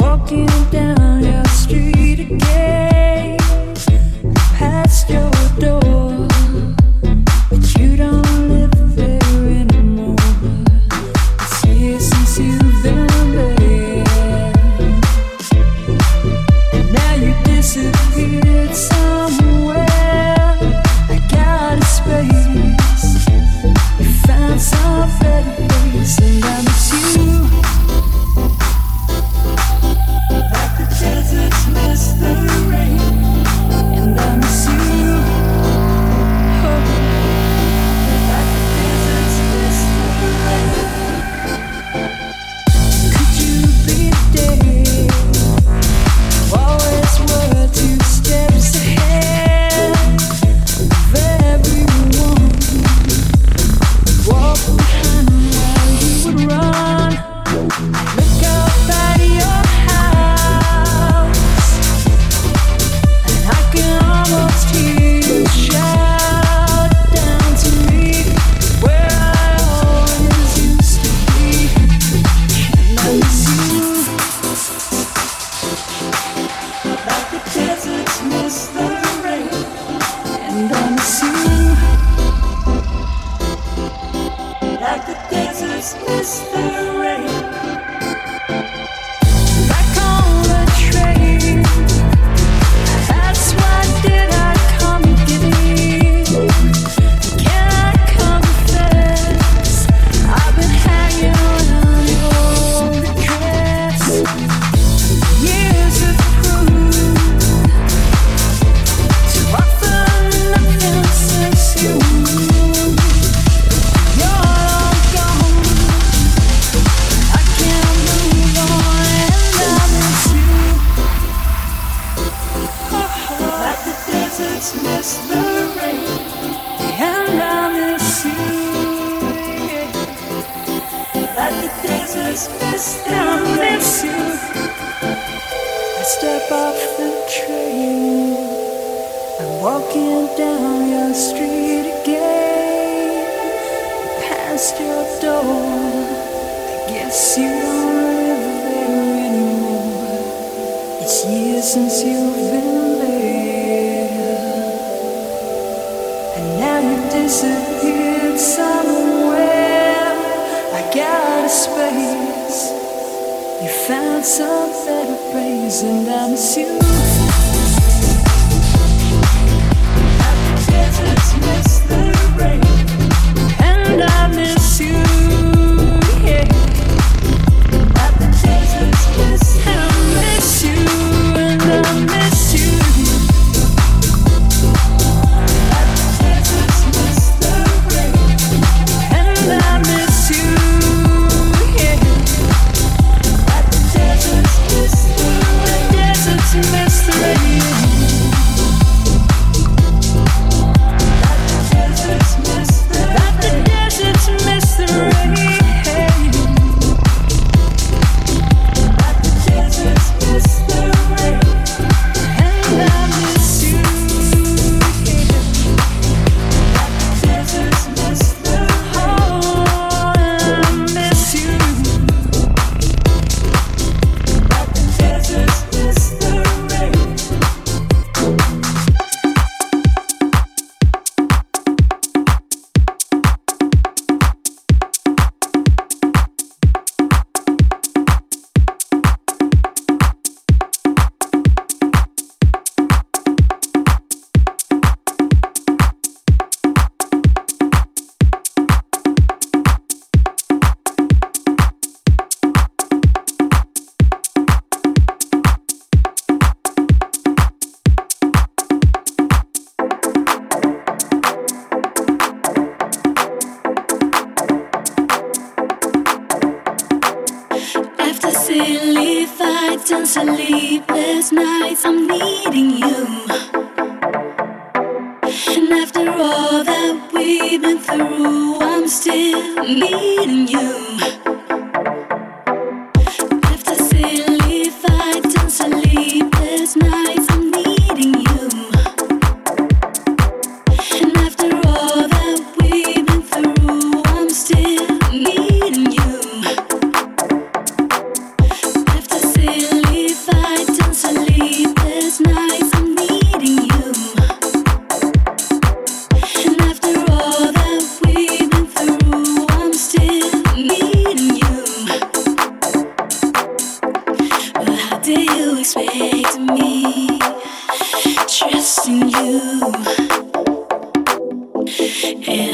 walking down. space. You found some better praise, and I miss you.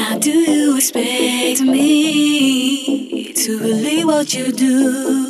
How do you expect me to believe what you do?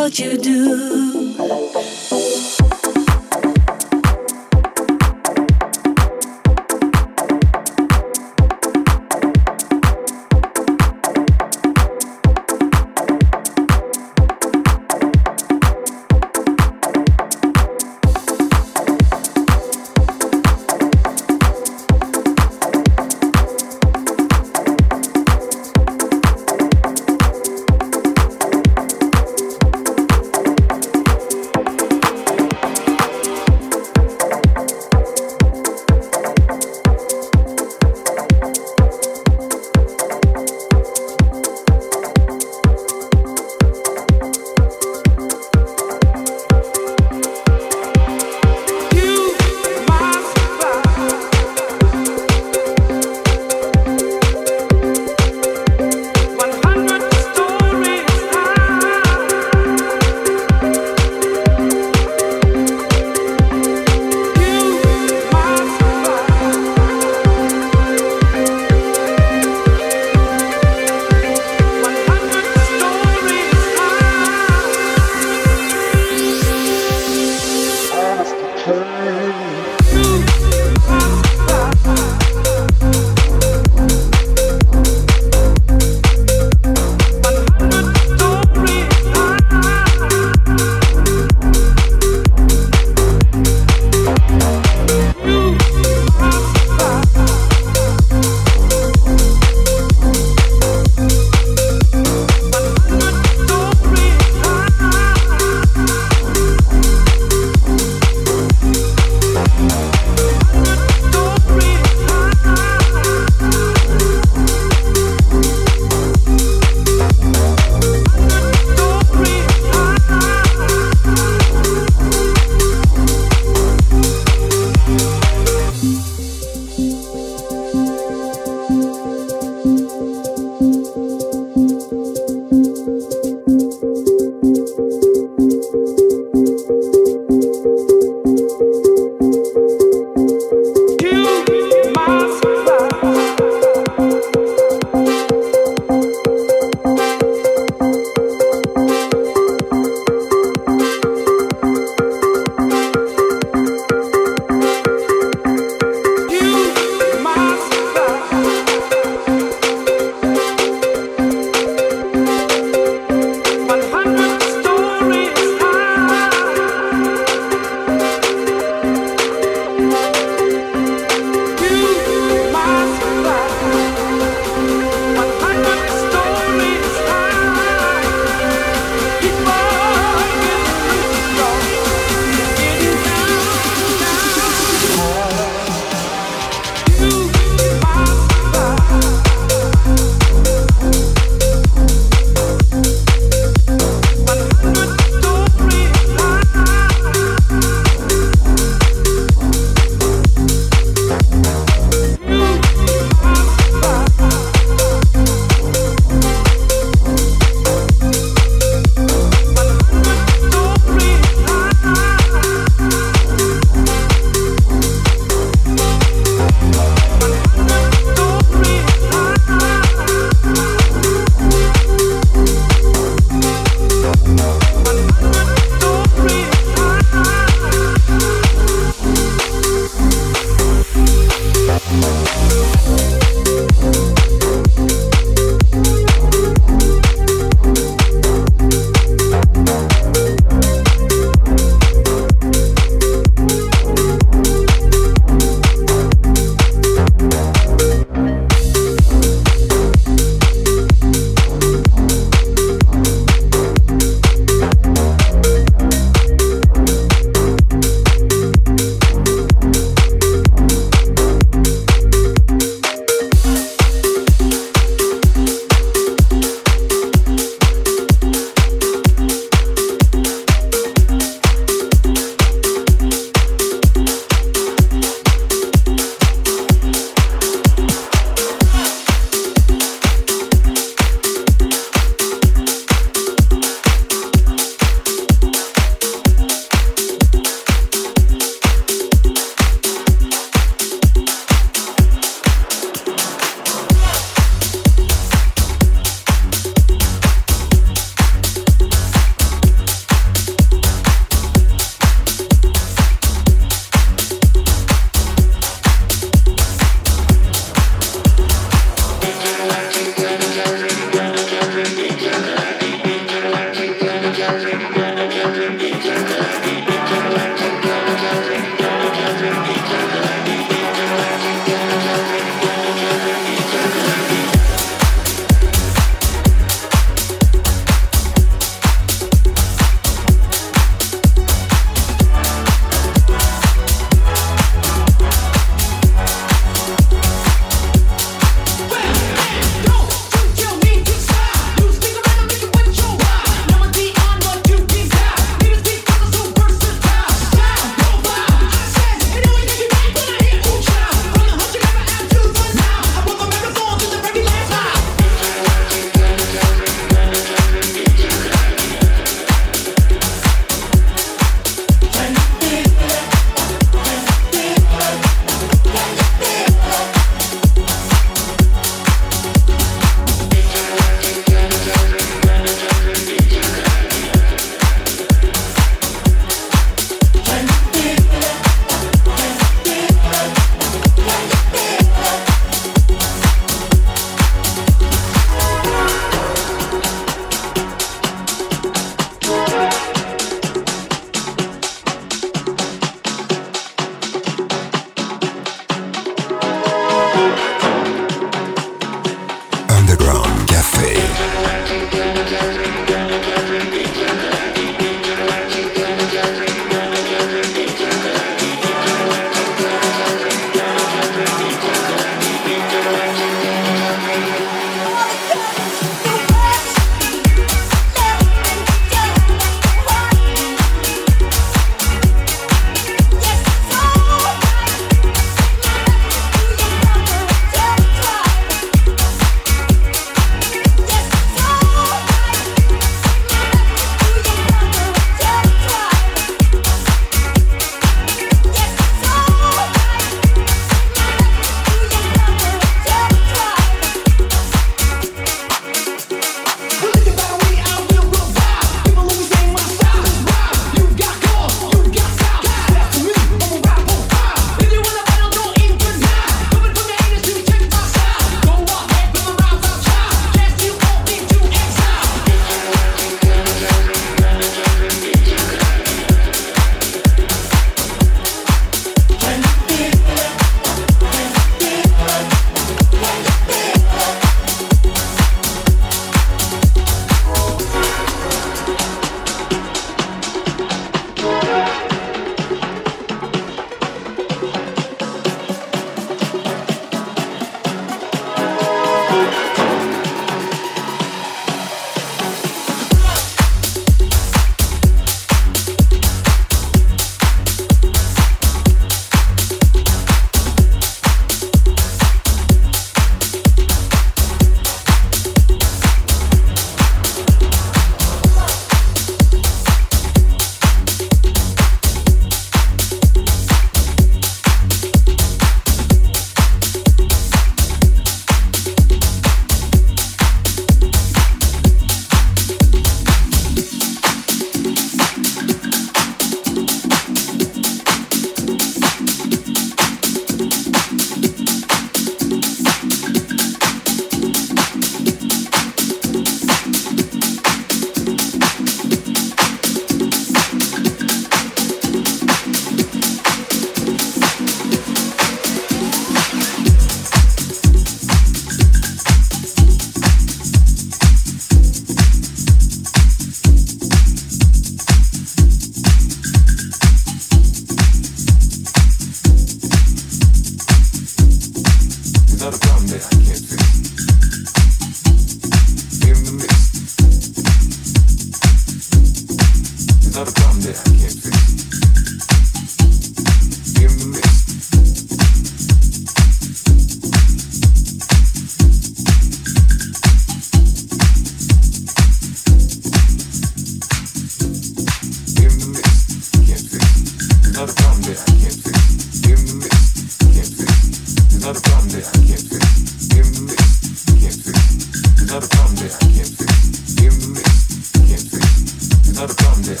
Not a problem that I can't fix. In the mix, can't fix. Not a problem that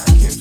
I can't fix.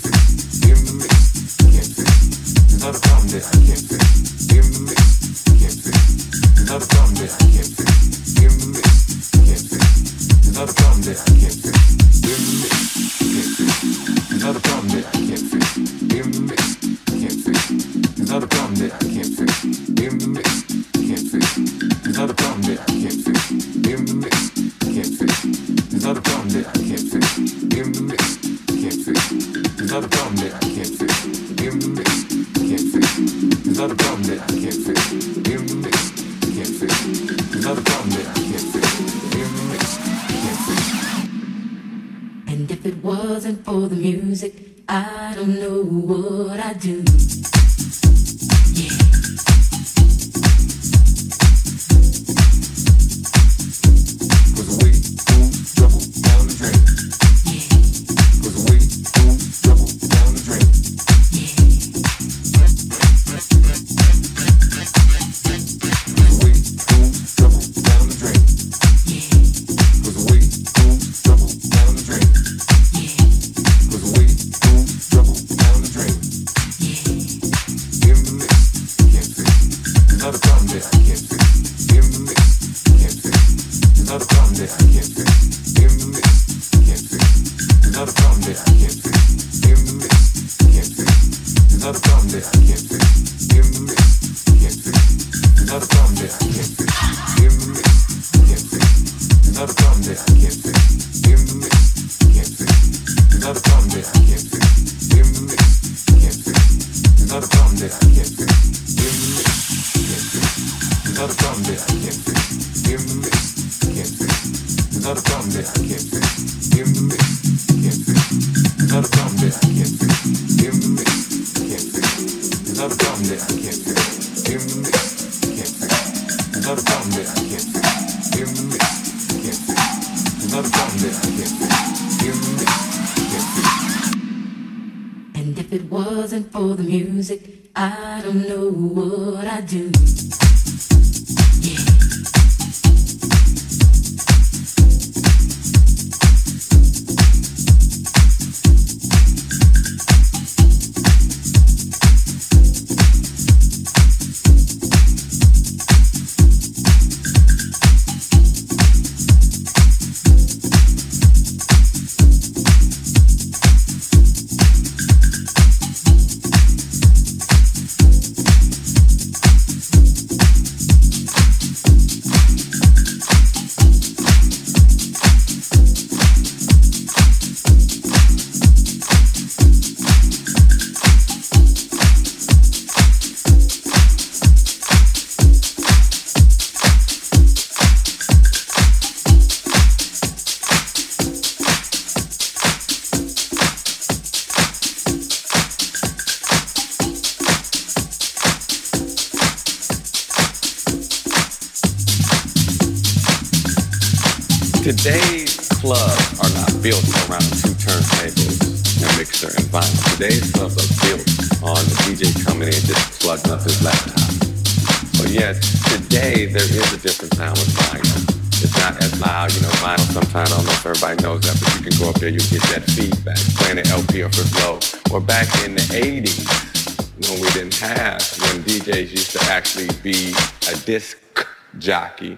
Loud.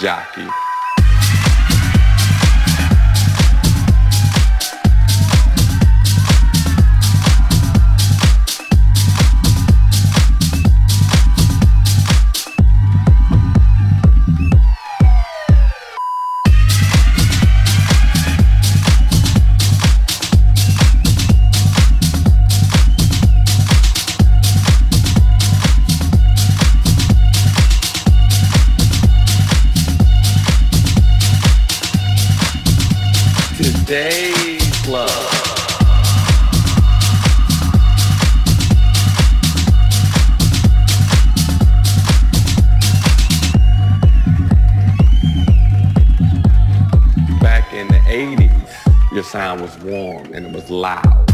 festeggiati. Sound was warm and it was loud.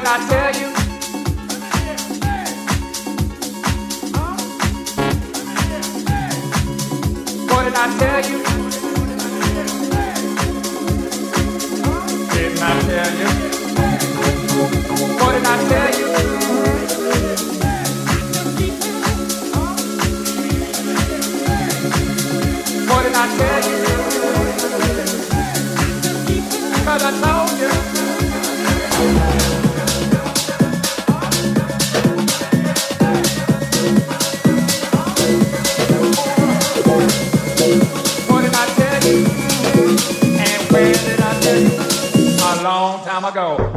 did I tell you? What did I tell you? What did I tell you? What did I tell you? Time ago.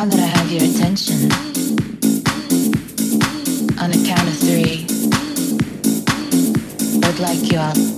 now that I have your attention, on a count of three, I'd like you all.